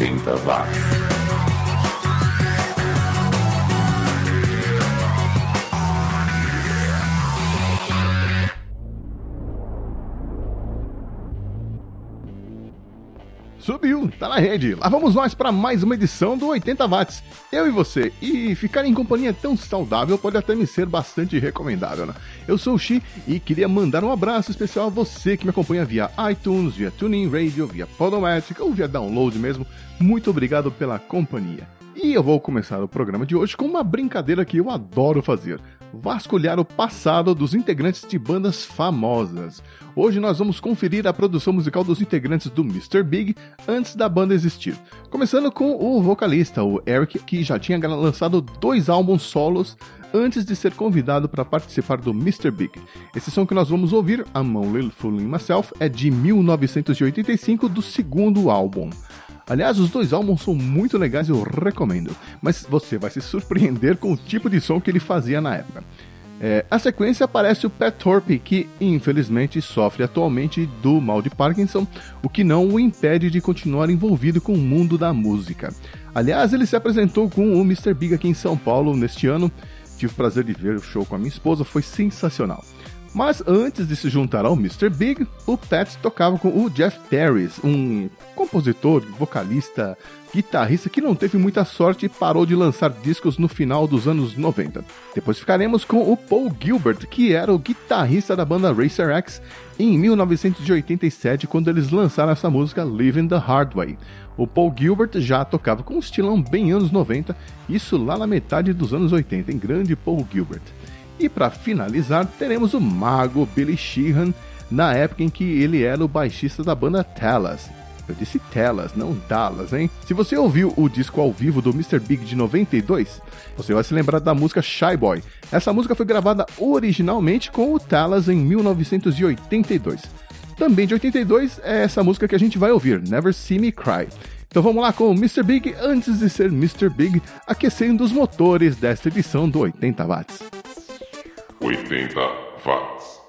80 watts. Tá na rede. Lá vamos nós para mais uma edição do 80 watts. Eu e você. E ficar em companhia tão saudável pode até me ser bastante recomendável, né? Eu sou o Xi e queria mandar um abraço especial a você que me acompanha via iTunes, via Tuning Radio, via Podomatic ou via download mesmo. Muito obrigado pela companhia. E eu vou começar o programa de hoje com uma brincadeira que eu adoro fazer: vasculhar o passado dos integrantes de bandas famosas. Hoje nós vamos conferir a produção musical dos integrantes do Mr. Big antes da banda existir. Começando com o vocalista, o Eric, que já tinha lançado dois álbuns solos antes de ser convidado para participar do Mr. Big. Esse som que nós vamos ouvir, Among Little Fooling Myself, é de 1985 do segundo álbum. Aliás, os dois álbuns são muito legais e eu recomendo, mas você vai se surpreender com o tipo de som que ele fazia na época. É, a sequência aparece o Pat Thorpe, que infelizmente sofre atualmente do mal de Parkinson, o que não o impede de continuar envolvido com o mundo da música. Aliás, ele se apresentou com o Mr. Big aqui em São Paulo neste ano. Tive o prazer de ver o show com a minha esposa, foi sensacional. Mas antes de se juntar ao Mr. Big, o Pat tocava com o Jeff Terry, um compositor, vocalista, guitarrista que não teve muita sorte e parou de lançar discos no final dos anos 90. Depois ficaremos com o Paul Gilbert, que era o guitarrista da banda Racer X em 1987, quando eles lançaram essa música Living the Hard Way. O Paul Gilbert já tocava com um estilão bem anos 90, isso lá na metade dos anos 80, em grande Paul Gilbert. E para finalizar, teremos o mago Billy Sheehan, na época em que ele era o baixista da banda Talas. Eu disse Telas, não Dallas, hein? Se você ouviu o disco ao vivo do Mr. Big de 92, você vai se lembrar da música Shy Boy. Essa música foi gravada originalmente com o Talas em 1982. Também de 82 é essa música que a gente vai ouvir, Never See Me Cry. Então vamos lá com o Mr. Big antes de ser Mr. Big, aquecendo os motores desta edição do 80 watts. 80 watts.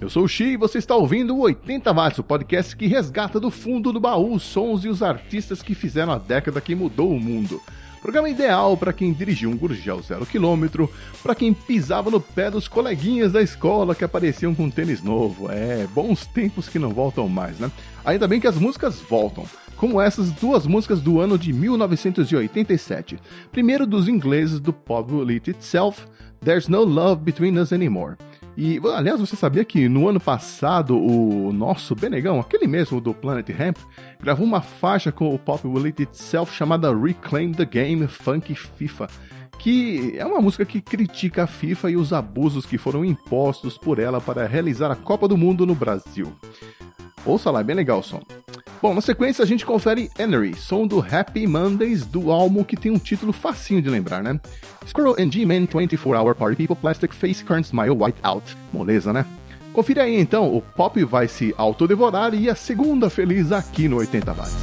Eu sou o Xi e você está ouvindo o 80 Watts, o podcast que resgata do fundo do baú os sons e os artistas que fizeram a década que mudou o mundo. Programa ideal para quem dirigiu um Gurgel zero quilômetro, para quem pisava no pé dos coleguinhas da escola que apareciam com tênis novo. É, bons tempos que não voltam mais, né? Ainda bem que as músicas voltam, como essas duas músicas do ano de 1987. Primeiro dos ingleses do Pop Eat Itself, There's No Love Between Us Anymore. E, aliás, você sabia que no ano passado o nosso Benegão, aquele mesmo do Planet Hemp, gravou uma faixa com o Pop Will It Itself chamada Reclaim the Game Funk FIFA, que é uma música que critica a FIFA e os abusos que foram impostos por ela para realizar a Copa do Mundo no Brasil. Ouça lá, é bem legal o som. Bom, na sequência a gente confere Enery, som do Happy Mondays do álbum que tem um título facinho de lembrar, né? Squirrel and G-Man 24 Hour Party People Plastic Face Current Smile White Out. Moleza, né? Confira aí então, o pop vai se autodevorar e a segunda feliz aqui no 80 Watts.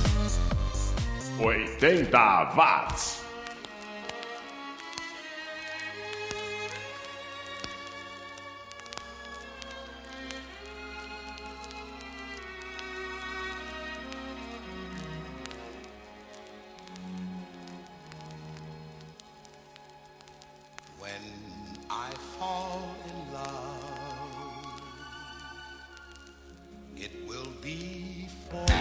80 watts. When I fall in love, it will be for.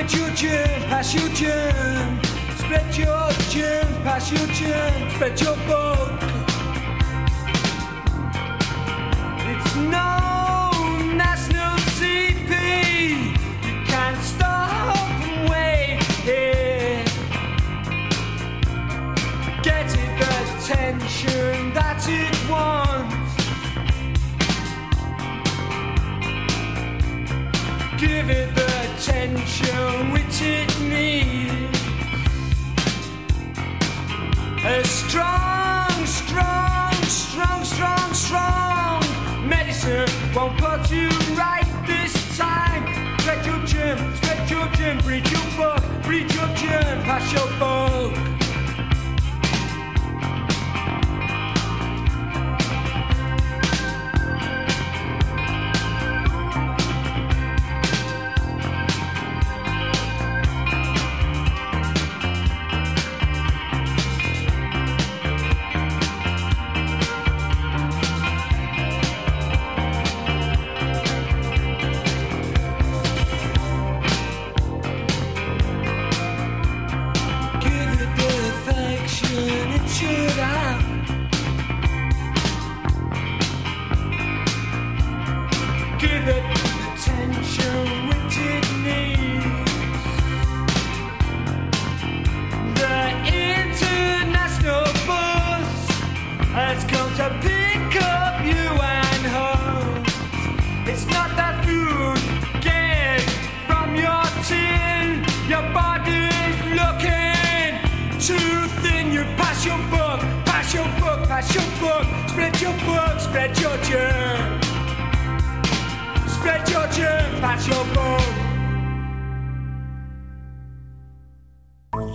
Spread your germ, pass your germ. Spread your germ, pass your germ. Spread your bug. Spread your germ, breed your bug, breed your germ, pass your bug. Your book, pass your book, pass your book. Spread your book, spread your germ. Spread your germ, pass your book.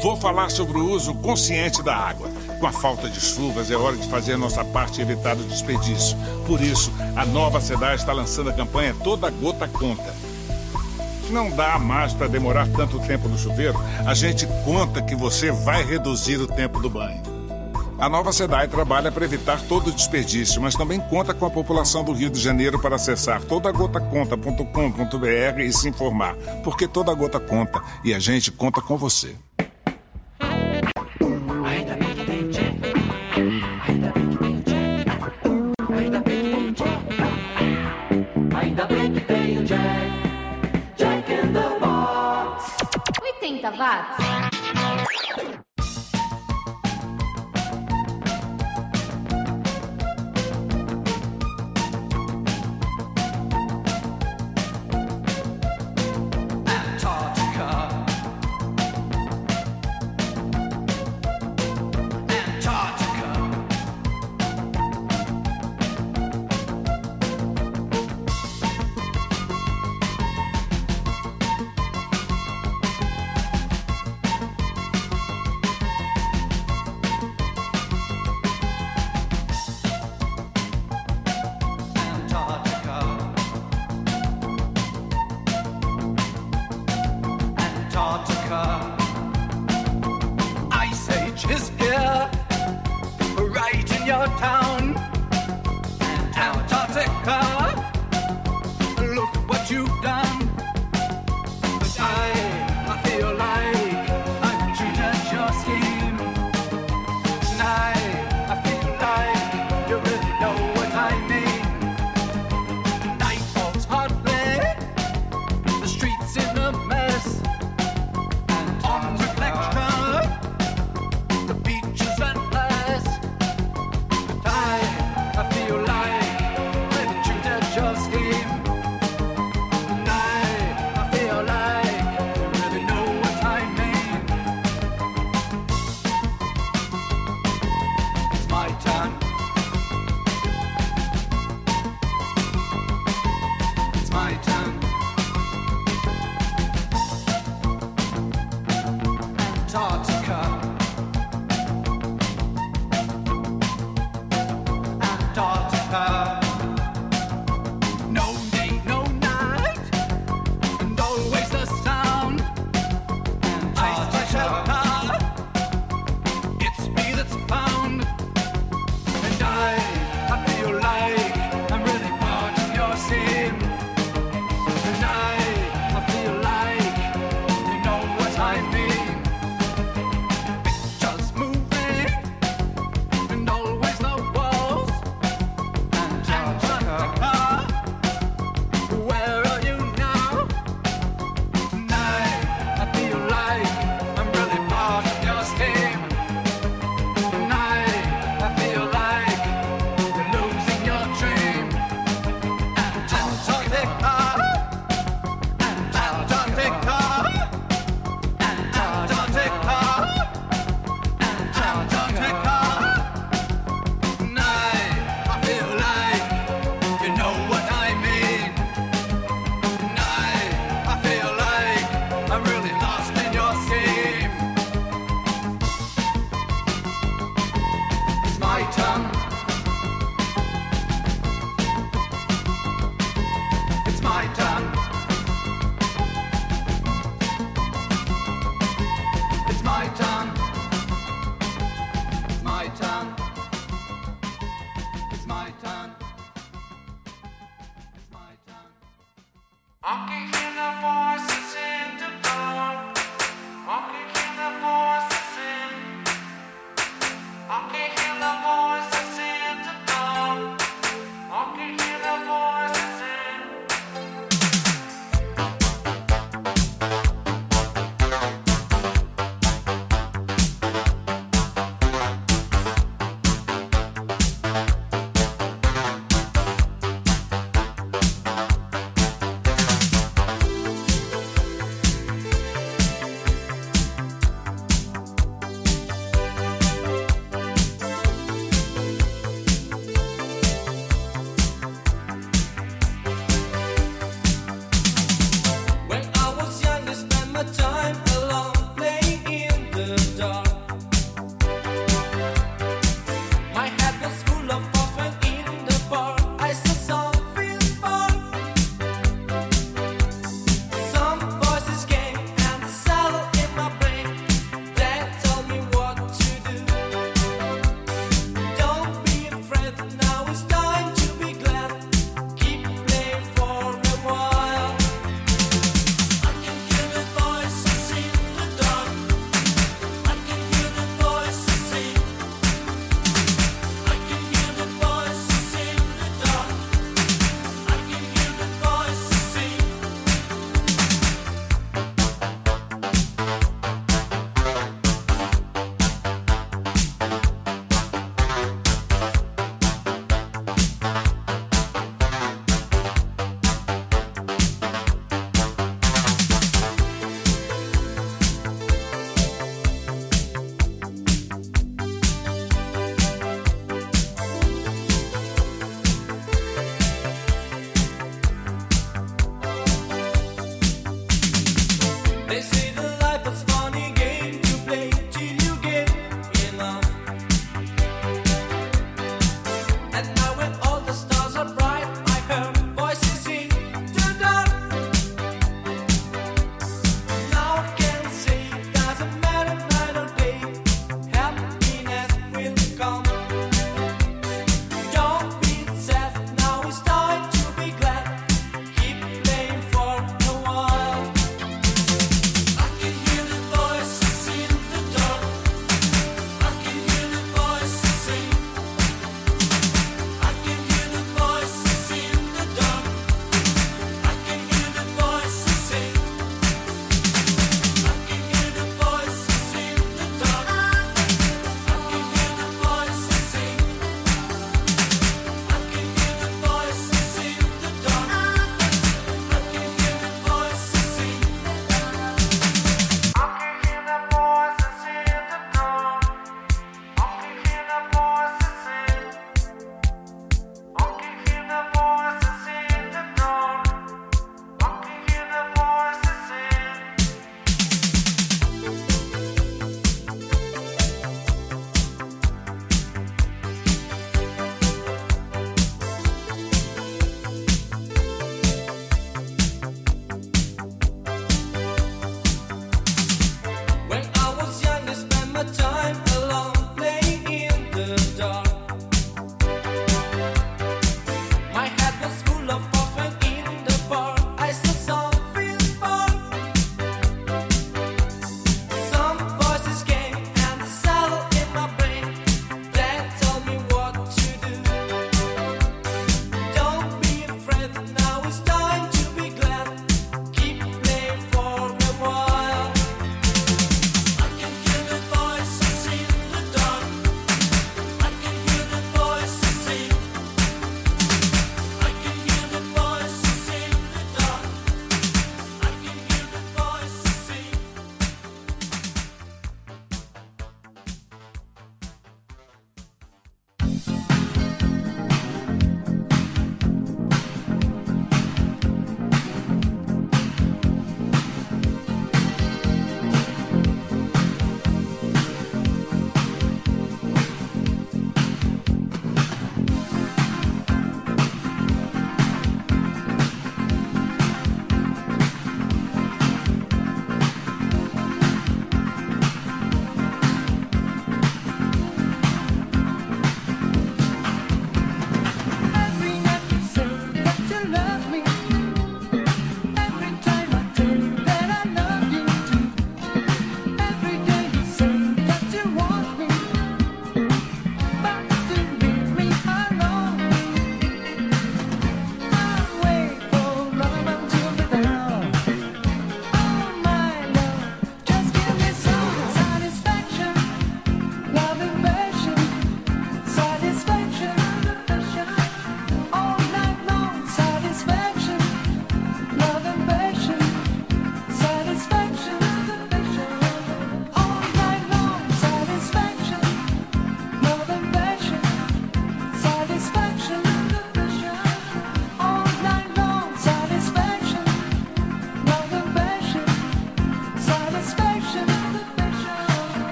Vou falar sobre o uso consciente da água. Com a falta de chuvas, é hora de fazer a nossa parte e evitar o desperdício. Por isso, a nova SEDAI está lançando a campanha Toda Gota Conta. Não dá mais para demorar tanto tempo no chuveiro, a gente conta que você vai reduzir o tempo do banho. A nova SEDAI trabalha para evitar todo o desperdício, mas também conta com a população do Rio de Janeiro para acessar todagotaconta.com.br e se informar, porque toda gota conta e a gente conta com você. Ainda bem que tem o Jack. Ainda bem que tem o Jack. Ainda bem que tem o Jack. Ainda bem que tem o Jack. Jack in the box. 80 watts.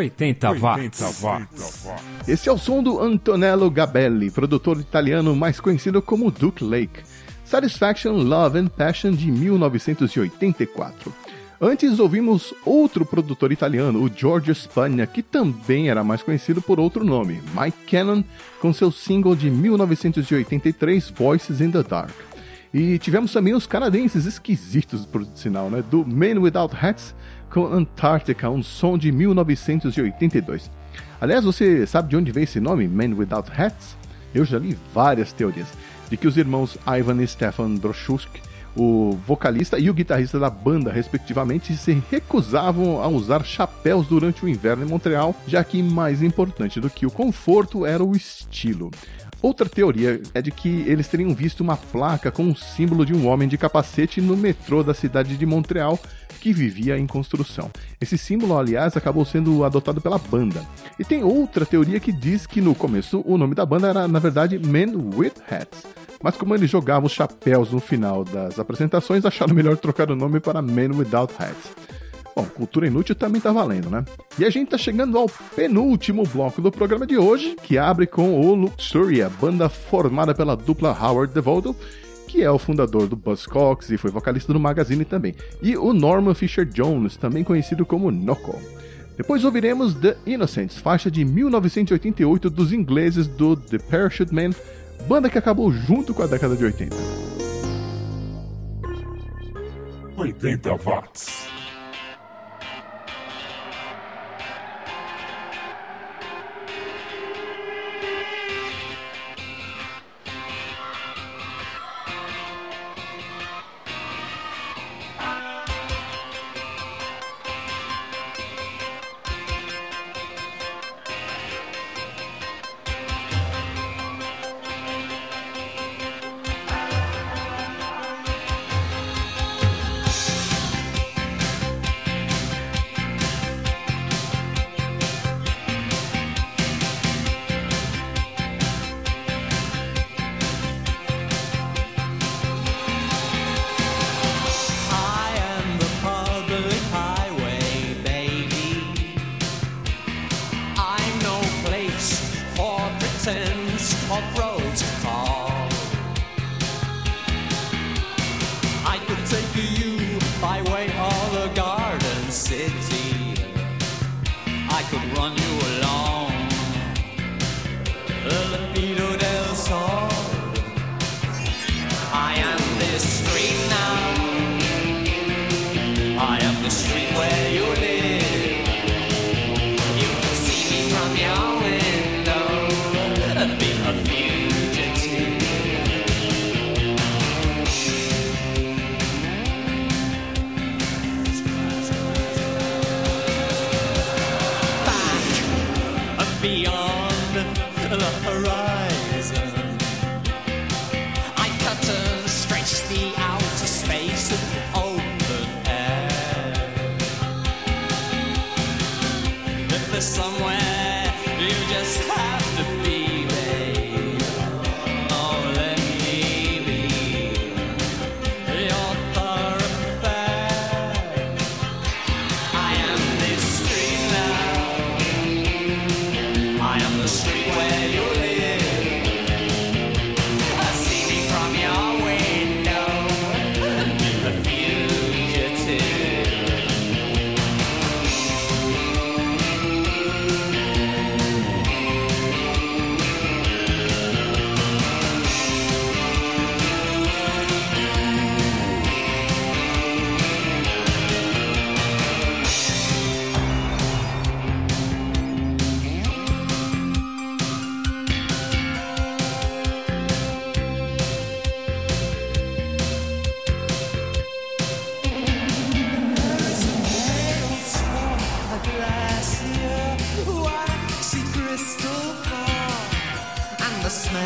80 watts. Esse é o som do Antonello Gabelli, produtor italiano mais conhecido como Duke Lake. Satisfaction, Love and Passion de 1984. Antes ouvimos outro produtor italiano, o Giorgio Spagna, que também era mais conhecido por outro nome, Mike Cannon, com seu single de 1983, Voices in the Dark. E tivemos também os canadenses esquisitos, por sinal, né? Do Man Without Hats com Antarctica, um som de 1982. Aliás, você sabe de onde veio esse nome, Man Without Hats? Eu já li várias teorias de que os irmãos Ivan e Stefan Broschusk, o vocalista e o guitarrista da banda, respectivamente, se recusavam a usar chapéus durante o inverno em Montreal, já que mais importante do que o conforto era o estilo. Outra teoria é de que eles teriam visto uma placa com o símbolo de um homem de capacete no metrô da cidade de Montreal que vivia em construção. Esse símbolo, aliás, acabou sendo adotado pela banda. E tem outra teoria que diz que no começo o nome da banda era, na verdade, Men with Hats. Mas como eles jogavam os chapéus no final das apresentações, acharam melhor trocar o nome para Men Without Hats. Bom, cultura inútil também tá valendo, né? E a gente tá chegando ao penúltimo bloco do programa de hoje, que abre com o Luxuria, banda formada pela dupla Howard DeVoto, que é o fundador do Buzzcocks e foi vocalista do Magazine também, e o Norman Fisher Jones, também conhecido como Noco. Depois ouviremos The Innocents, faixa de 1988 dos ingleses do The Parachute Man, banda que acabou junto com a década de 80. 80 watts.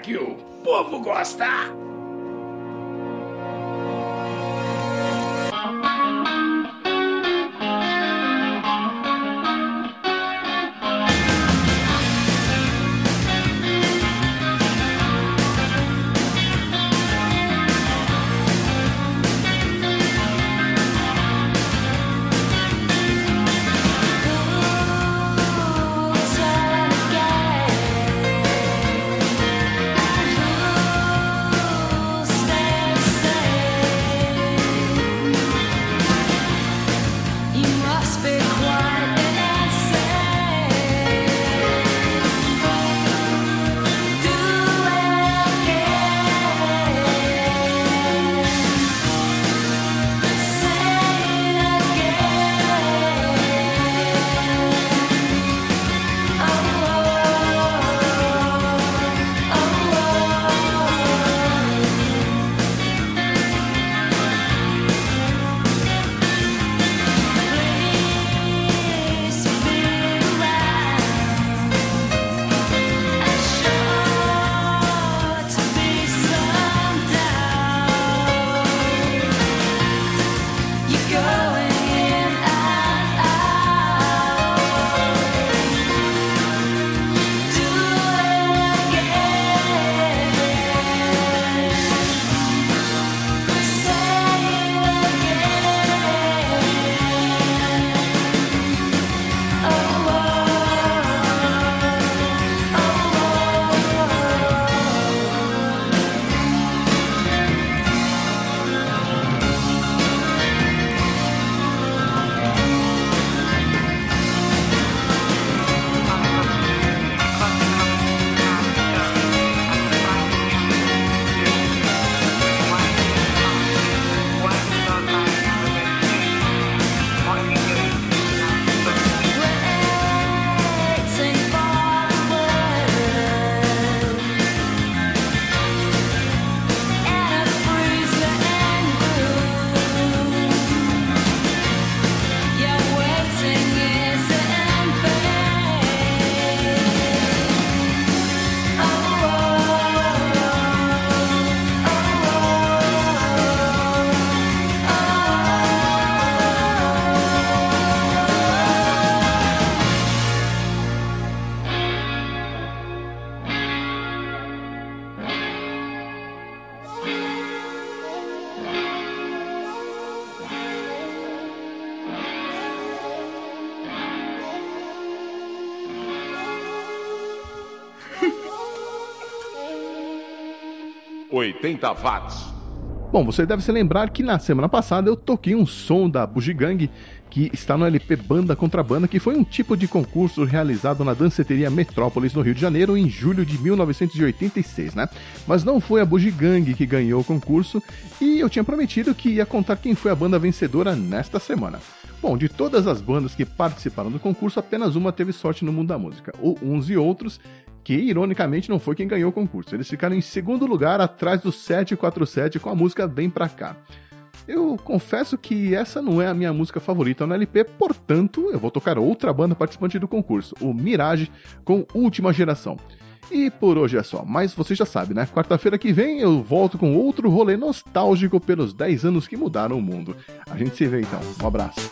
que o povo gosta. 80 watts. Bom, você deve se lembrar que na semana passada eu toquei um som da Bugigang que está no LP Banda Contra Banda, que foi um tipo de concurso realizado na danceteria Metrópolis, no Rio de Janeiro, em julho de 1986, né? Mas não foi a Bugigang que ganhou o concurso, e eu tinha prometido que ia contar quem foi a banda vencedora nesta semana. Bom, de todas as bandas que participaram do concurso, apenas uma teve sorte no mundo da música. O Uns e Outros que ironicamente não foi quem ganhou o concurso. Eles ficaram em segundo lugar atrás do 747 com a música Vem Pra Cá. Eu confesso que essa não é a minha música favorita no LP, portanto, eu vou tocar outra banda participante do concurso, o Mirage, com Última Geração. E por hoje é só, mas você já sabe, né? Quarta-feira que vem eu volto com outro rolê nostálgico pelos 10 anos que mudaram o mundo. A gente se vê então. Um abraço.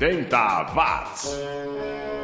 80 watts.